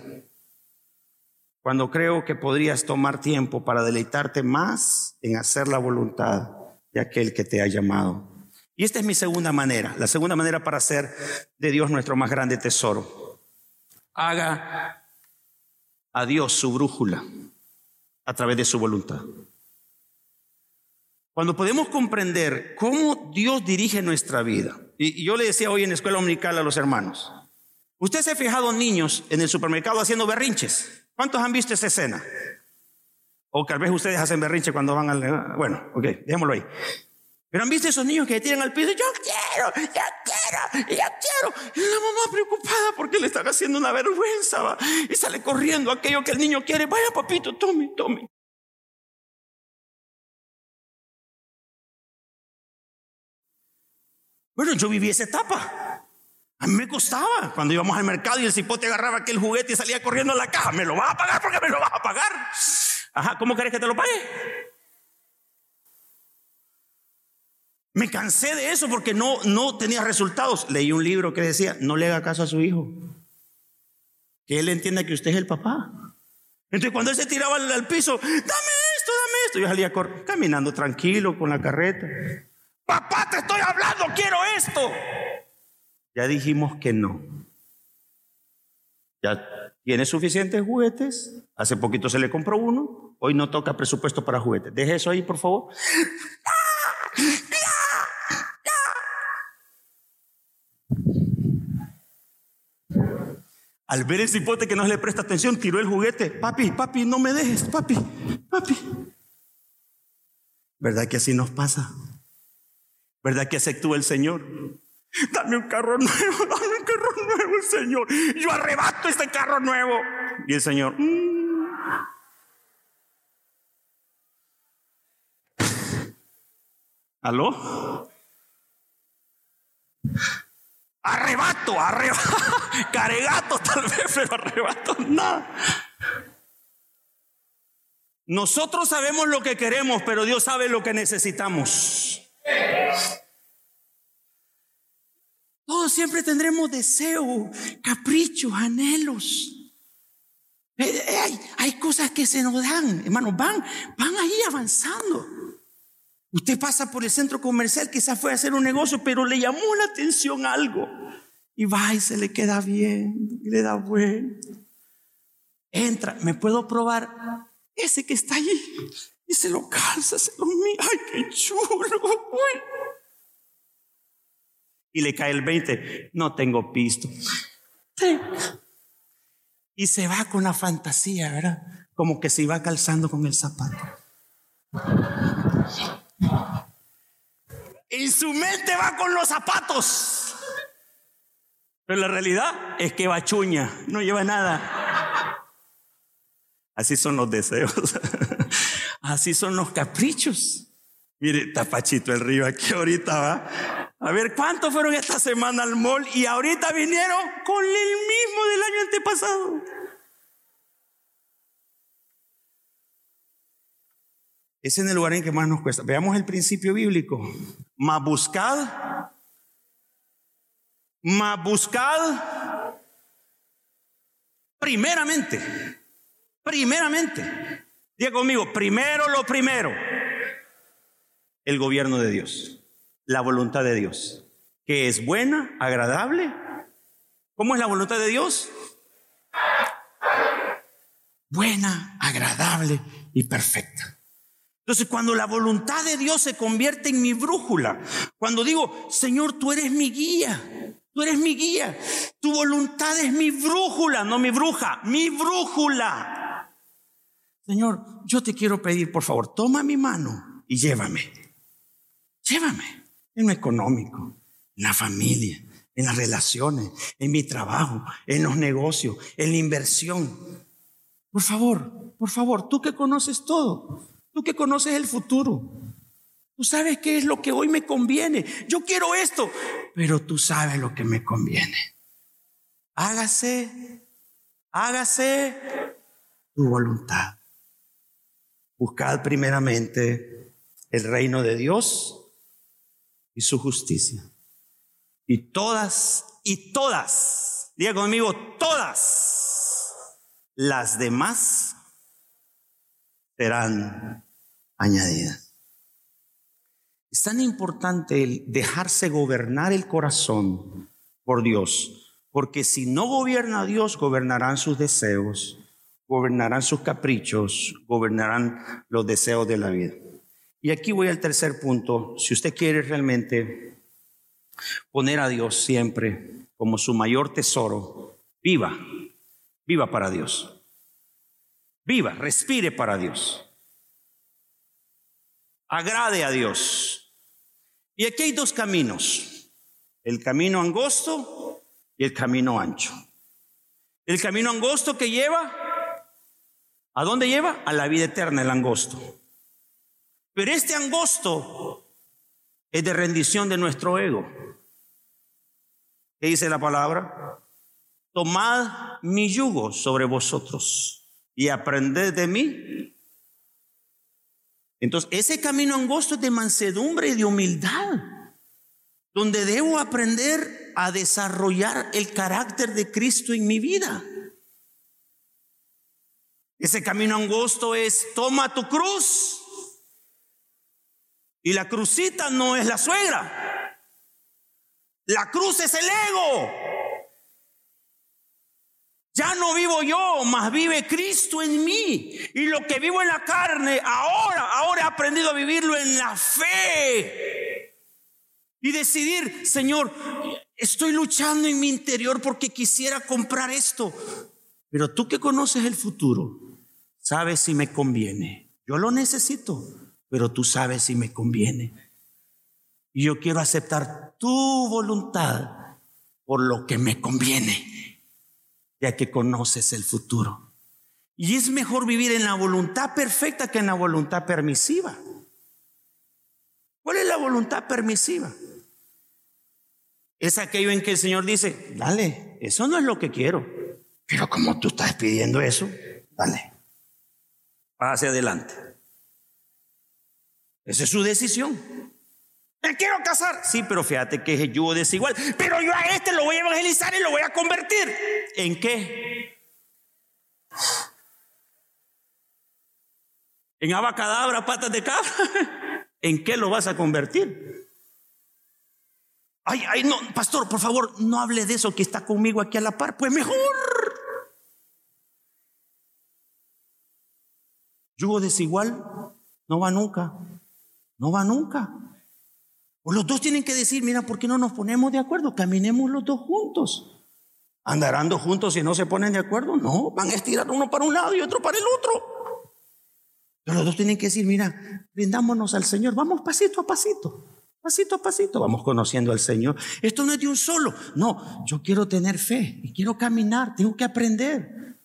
Cuando creo que podrías tomar tiempo para deleitarte más en hacer la voluntad de aquel que te ha llamado. Y esta es mi segunda manera, la segunda manera para hacer de Dios nuestro más grande tesoro. Haga a Dios su brújula a través de su voluntad. Cuando podemos comprender cómo Dios dirige nuestra vida, y yo le decía hoy en la escuela dominical a los hermanos, Usted se ha fijado niños en el supermercado haciendo berrinches. ¿Cuántos han visto esa escena? O tal vez ustedes hacen berrinche cuando van al... Bueno, ok, dejémoslo ahí. Pero han visto esos niños que tiran al piso, yo quiero, yo quiero, yo quiero. Y la mamá preocupada porque le están haciendo una vergüenza ¿va? y sale corriendo aquello que el niño quiere. Vaya papito, tome, tome. Bueno, yo viví esa etapa. A mí me costaba cuando íbamos al mercado y el cipote agarraba aquel juguete y salía corriendo a la caja. ¿Me lo vas a pagar porque me lo vas a pagar? Ajá, ¿cómo querés que te lo pague? Me cansé de eso porque no, no tenía resultados. Leí un libro que decía, no le haga caso a su hijo. Que él entienda que usted es el papá. Entonces cuando él se tiraba al, piso, dame esto, dame esto. Yo salía caminando tranquilo con la carreta. Papá, te estoy hablando, quiero esto. Ya dijimos que no. Ya tiene suficientes juguetes. Hace poquito se le compró uno. Hoy no toca presupuesto para juguetes. Deje eso ahí, por favor. Al ver el cipote que no le presta atención, tiró el juguete. Papi, papi, no me dejes, papi, papi. ¿Verdad que así nos pasa? ¿Verdad que así actúa el Señor? Dame un carro nuevo, dame un carro nuevo, Señor. Yo arrebato este carro nuevo. Y el Señor, mm". ¿aló? Arrebato, arrebato, caregato tal vez, pero arrebato nada. Nosotros sabemos lo que queremos, pero Dios sabe lo que necesitamos. Todos siempre tendremos deseos, caprichos, anhelos. Eh, hay, hay, cosas que se nos dan, hermanos, van, van ahí avanzando. Usted pasa por el centro comercial, quizás fue a hacer un negocio, pero le llamó la atención algo. Y va y se le queda bien, le da vuelta. Entra, ¿me puedo probar ese que está allí? Y se lo calza, se lo mira. ¡Ay, qué chulo! Y le cae el 20. No tengo pisto. Y se va con la fantasía, ¿verdad? Como que se iba calzando con el zapato. Y su mente va con los zapatos. Pero la realidad es que va chuña, no lleva nada. Así son los deseos. Así son los caprichos. Mire, tapachito el río aquí ahorita va. A ver, ¿cuántos fueron esta semana al mall y ahorita vinieron con el mismo del año antepasado? Es en el lugar en que más nos cuesta. Veamos el principio bíblico. Más buscad mas buscad primeramente, primeramente, diga conmigo, primero lo primero, el gobierno de Dios, la voluntad de Dios, que es buena, agradable. ¿Cómo es la voluntad de Dios? Buena, agradable y perfecta. Entonces, cuando la voluntad de Dios se convierte en mi brújula, cuando digo, Señor, tú eres mi guía, Tú eres mi guía. Tu voluntad es mi brújula, no mi bruja, mi brújula. Señor, yo te quiero pedir, por favor, toma mi mano y llévame. Llévame en lo económico, en la familia, en las relaciones, en mi trabajo, en los negocios, en la inversión. Por favor, por favor, tú que conoces todo, tú que conoces el futuro, Tú sabes qué es lo que hoy me conviene. Yo quiero esto, pero tú sabes lo que me conviene. Hágase, hágase tu voluntad. Buscad primeramente el reino de Dios y su justicia. Y todas, y todas, diga conmigo, todas las demás serán añadidas. Es tan importante el dejarse gobernar el corazón por Dios, porque si no gobierna Dios, gobernarán sus deseos, gobernarán sus caprichos, gobernarán los deseos de la vida. Y aquí voy al tercer punto. Si usted quiere realmente poner a Dios siempre como su mayor tesoro, viva, viva para Dios. Viva, respire para Dios. Agrade a Dios. Y aquí hay dos caminos, el camino angosto y el camino ancho. El camino angosto que lleva, ¿a dónde lleva? A la vida eterna, el angosto. Pero este angosto es de rendición de nuestro ego. ¿Qué dice la palabra? Tomad mi yugo sobre vosotros y aprended de mí, entonces, ese camino angosto es de mansedumbre y de humildad, donde debo aprender a desarrollar el carácter de Cristo en mi vida. Ese camino angosto es, toma tu cruz. Y la crucita no es la suegra. La cruz es el ego. Ya no vivo yo, mas vive Cristo en mí. Y lo que vivo en la carne, ahora, ahora he aprendido a vivirlo en la fe. Y decidir, Señor, estoy luchando en mi interior porque quisiera comprar esto. Pero tú que conoces el futuro, sabes si me conviene. Yo lo necesito, pero tú sabes si me conviene. Y yo quiero aceptar tu voluntad por lo que me conviene ya que conoces el futuro. Y es mejor vivir en la voluntad perfecta que en la voluntad permisiva. ¿Cuál es la voluntad permisiva? Es aquello en que el Señor dice, dale, eso no es lo que quiero. Pero como tú estás pidiendo eso, dale. hacia adelante. Esa es su decisión. Me quiero casar. Sí, pero fíjate que es el yugo desigual. Pero yo a este lo voy a evangelizar y lo voy a convertir. ¿En qué? ¿En abacadabra, patas de cabra? ¿En qué lo vas a convertir? Ay, ay, no, pastor, por favor, no hable de eso que está conmigo aquí a la par. Pues mejor. Yugo desigual no va nunca. No va nunca. O los dos tienen que decir, mira, ¿por qué no nos ponemos de acuerdo? Caminemos los dos juntos. ¿Andarán dos juntos si no se ponen de acuerdo? No, van a estirar uno para un lado y otro para el otro. Pero los dos tienen que decir, mira, brindámonos al Señor, vamos pasito a pasito, pasito a pasito, vamos conociendo al Señor. Esto no es de un solo, no, yo quiero tener fe y quiero caminar, tengo que aprender,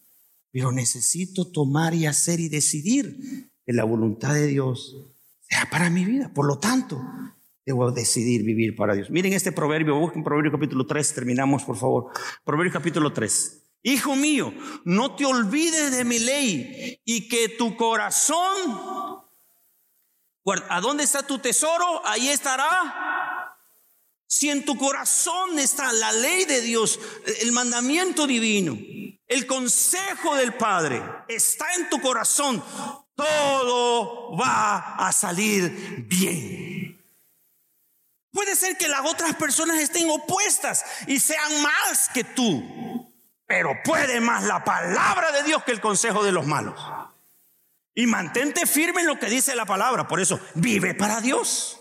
pero necesito tomar y hacer y decidir que la voluntad de Dios sea para mi vida. Por lo tanto, debo decidir vivir para Dios. Miren este proverbio, busquen Proverbio capítulo 3, terminamos por favor. Proverbio capítulo 3. Hijo mío, no te olvides de mi ley y que tu corazón, ¿a dónde está tu tesoro? Ahí estará. Si en tu corazón está la ley de Dios, el mandamiento divino, el consejo del Padre, está en tu corazón, todo va a salir bien. Puede ser que las otras personas estén opuestas y sean más que tú, pero puede más la palabra de Dios que el consejo de los malos. Y mantente firme en lo que dice la palabra. Por eso, vive para Dios.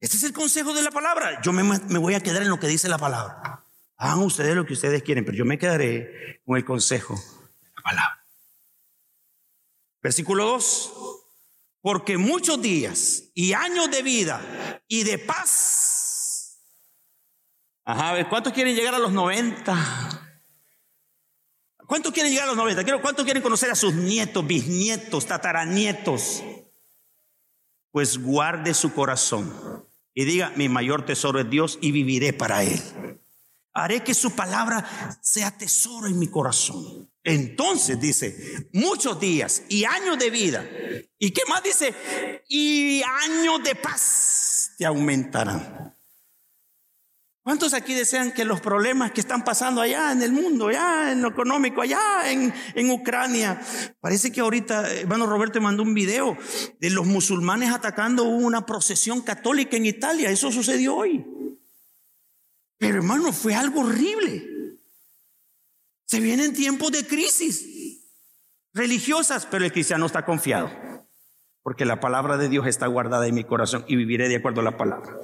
Este es el consejo de la palabra. Yo me, voy a quedar en lo que dice la palabra. Hagan ustedes lo que ustedes quieren, pero yo me quedaré con el consejo de la palabra. Versículo 2. Porque muchos días y años de vida y de paz. Ajá, ¿cuántos quieren llegar a los 90? ¿Cuántos quieren llegar a los 90? ¿Cuántos quieren conocer a sus nietos, bisnietos, tataranietos? Pues guarde su corazón y diga, mi mayor tesoro es Dios y viviré para Él. Haré que su palabra sea tesoro en mi corazón. Entonces dice, muchos días y años de vida. ¿Y qué más dice? Y años de paz te aumentarán. ¿Cuántos aquí desean que los problemas que están pasando allá en el mundo, allá en lo económico, allá en, en Ucrania? Parece que ahorita, hermano Roberto mandó un video de los musulmanes atacando una procesión católica en Italia. Eso sucedió hoy. Pero hermano, fue algo horrible. Se vienen tiempos de crisis religiosas, pero el cristiano está confiado, porque la palabra de Dios está guardada en mi corazón y viviré de acuerdo a la palabra.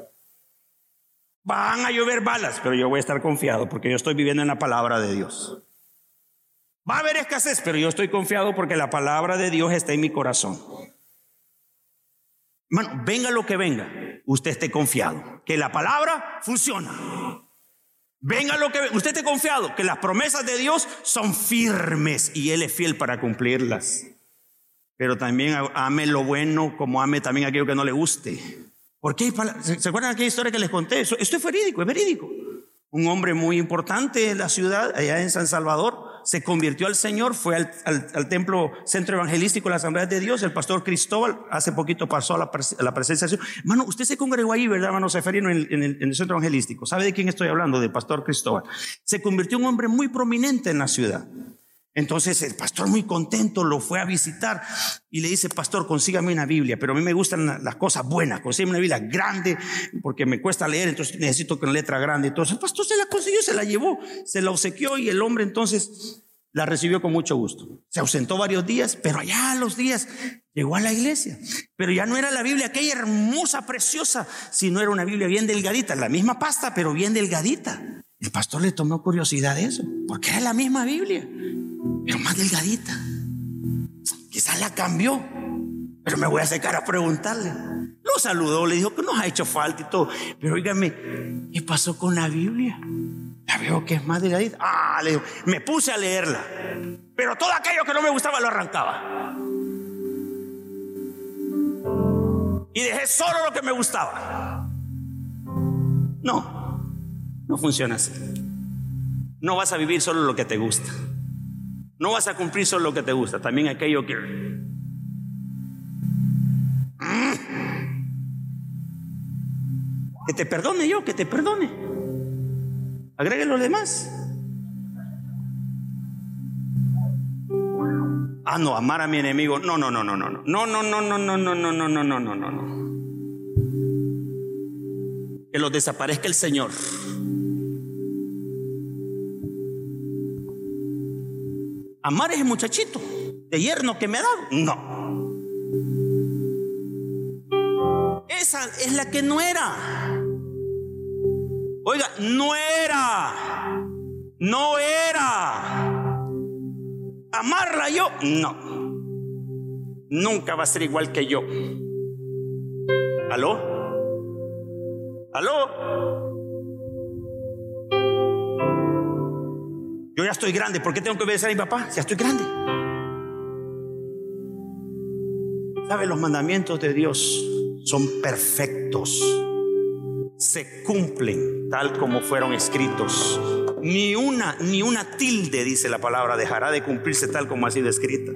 Van a llover balas, pero yo voy a estar confiado porque yo estoy viviendo en la palabra de Dios. Va a haber escasez, pero yo estoy confiado porque la palabra de Dios está en mi corazón. Bueno, venga lo que venga, usted esté confiado que la palabra funciona. Venga lo que usted esté confiado que las promesas de Dios son firmes y Él es fiel para cumplirlas. Pero también ame lo bueno como ame también aquello que no le guste. ¿Por qué? ¿Se acuerdan de aquella historia que les conté? Esto es verídico, es verídico. Un hombre muy importante en la ciudad, allá en San Salvador, se convirtió al Señor, fue al, templo centro evangelístico de la Asamblea de Dios, el pastor Cristóbal, hace poquito pasó a la, presencia de Dios. Hermano, usted se congregó ahí, ¿verdad, hermano Seferino, en, en, el, centro evangelístico? ¿Sabe de quién estoy hablando? Del pastor Cristóbal. Se convirtió en un hombre muy prominente en la ciudad. Entonces el pastor muy contento lo fue a visitar y le dice, pastor, consígame una Biblia, pero a mí me gustan las cosas buenas, consígame una Biblia grande porque me cuesta leer, entonces necesito una letra grande. Entonces el pastor se la consiguió, se la llevó, se la obsequió y el hombre entonces la recibió con mucho gusto. Se ausentó varios días, pero allá a los días llegó a la iglesia. Pero ya no era la Biblia aquella hermosa, preciosa, sino era una Biblia bien delgadita, la misma pasta, pero bien delgadita. El pastor le tomó curiosidad de eso, porque era la misma Biblia pero más delgadita. Quizás la cambió, pero me voy a acercar a preguntarle. Lo saludó, le dijo que nos ha hecho falta y todo. Pero oígame, ¿qué pasó con la Biblia? La veo que es más delgadita. Ah, le digo, me puse a leerla. Pero todo aquello que no me gustaba lo arrancaba. Y dejé solo lo que me gustaba. No, no funciona así. No vas a vivir solo lo que te gusta. No vas a cumplir solo lo que te gusta, también aquello que... Que te perdone yo, que te perdone. Agregue los demás. Ah, no, amar a mi enemigo. No, no, no, no, no, no, no, no, no, no, no, no, no, no, no, no, no, no. Que los desaparezca el Señor. Amar ese muchachito de yerno que me ha dado. No. Esa es la que no era. Oiga, no era. No era. Amarla yo, no. Nunca va a ser igual que yo. ¿Aló? ¿Aló? Yo ya estoy grande, ¿por qué tengo que obedecer a mi papá? Ya estoy grande. ¿Sabe? Los mandamientos de Dios son perfectos. Se cumplen tal como fueron escritos. Ni una, ni una tilde, dice la palabra, dejará de cumplirse tal como ha sido escrita.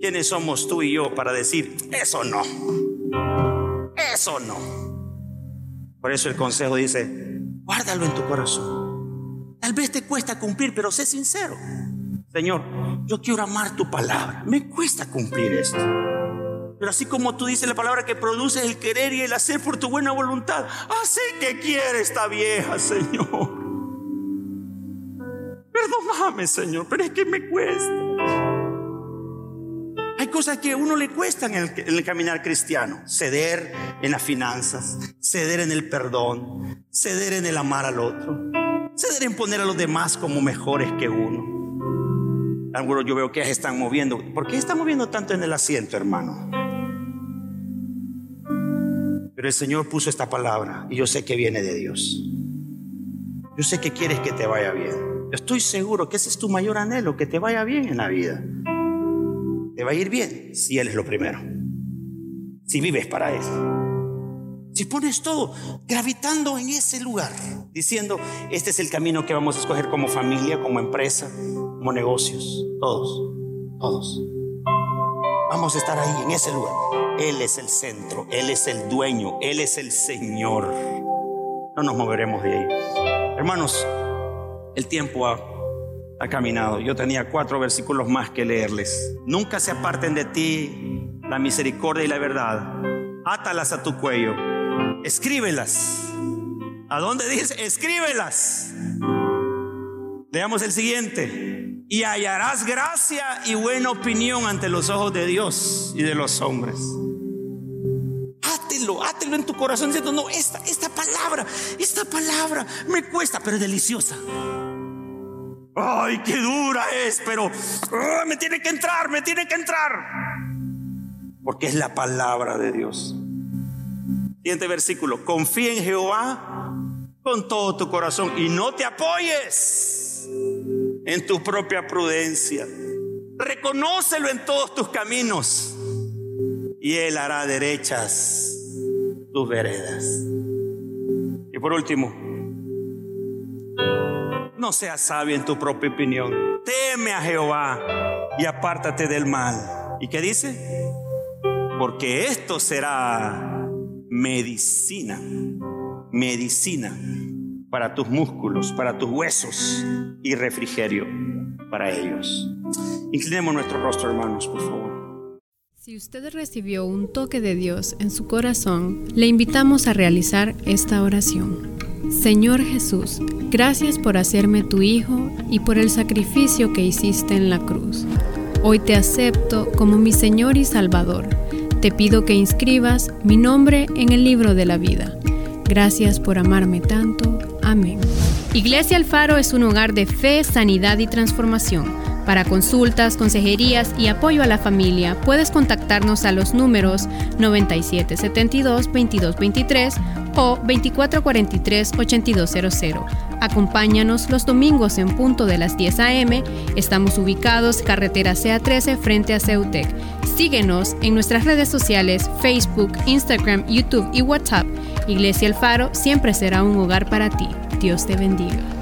¿Quiénes somos tú y yo para decir, eso no? Eso no. Por eso el consejo dice, guárdalo en tu corazón. Tal vez te cuesta cumplir, pero sé sincero. Señor, yo quiero amar tu palabra. Me cuesta cumplir esto. Pero así como tú dices la palabra que produce el querer y el hacer por tu buena voluntad, así que quiere esta vieja, Señor. Perdóname, Señor, pero es que me cuesta. Hay cosas que a uno le cuestan en el, en el caminar cristiano. Ceder en las finanzas, ceder en el perdón, ceder en el amar al otro, ceder en poner a los demás como mejores que uno. Algunos yo veo que se están moviendo. ¿Por qué están moviendo tanto en el asiento, hermano? Pero el Señor puso esta palabra y yo sé que viene de Dios. Yo sé que quieres que te vaya bien. Estoy seguro que ese es tu mayor anhelo, que te vaya bien en la vida. Te va a ir bien si Él es lo primero. Si vives para Él. Si pones todo gravitando en ese lugar, diciendo, este es el camino que vamos a escoger como familia, como empresa, como negocios, todos, todos. Vamos a estar ahí, en ese lugar. Él es el centro, Él es el dueño, Él es el Señor. No nos moveremos de ahí. Hermanos, el tiempo ha, ha caminado. Yo tenía cuatro versículos más que leerles. Nunca se aparten de ti la misericordia y la verdad. Átalas a tu cuello. Escríbelas. ¿A dónde dice? Escríbelas. Veamos el siguiente y hallarás gracia y buena opinión ante los ojos de Dios y de los hombres. Hátelo, hátelo en tu corazón diciendo, no, esta, esta palabra, esta palabra me cuesta, pero es deliciosa. Ay, qué dura es, pero ah, me tiene que entrar, me tiene que entrar. Porque es la palabra de Dios. Siguiente versículo, confía en Jehová con todo tu corazón y no te apoyes en tu propia prudencia. Reconócelo en todos tus caminos y Él hará derechas tus veredas. Y por último, no seas sabio en tu propia opinión. Teme a Jehová y apártate del mal. ¿Y qué dice? Porque esto será medicina, medicina para tus músculos, para tus huesos y refrigerio para ellos. Inclinemos nuestro rostro, hermanos, por favor. Si usted recibió un toque de Dios en su corazón, le invitamos a realizar esta oración. Señor Jesús, gracias por hacerme tu Hijo y por el sacrificio que hiciste en la cruz. Hoy te acepto como mi Señor y Salvador. Te pido que inscribas mi nombre en el libro de la vida. Gracias por amarme tanto Amén. Iglesia Alfaro es un hogar de fe, sanidad y transformación. Para consultas, consejerías y apoyo a la familia, puedes contactarnos a los números 9772-2223 o 2443-8200. Acompáñanos los domingos en punto de las 10 a.m. Estamos ubicados carretera CA13 frente a Ceutec. Síguenos en nuestras redes sociales Facebook, Instagram, YouTube y WhatsApp Iglesia El Faro siempre será un hogar para ti. Dios te bendiga.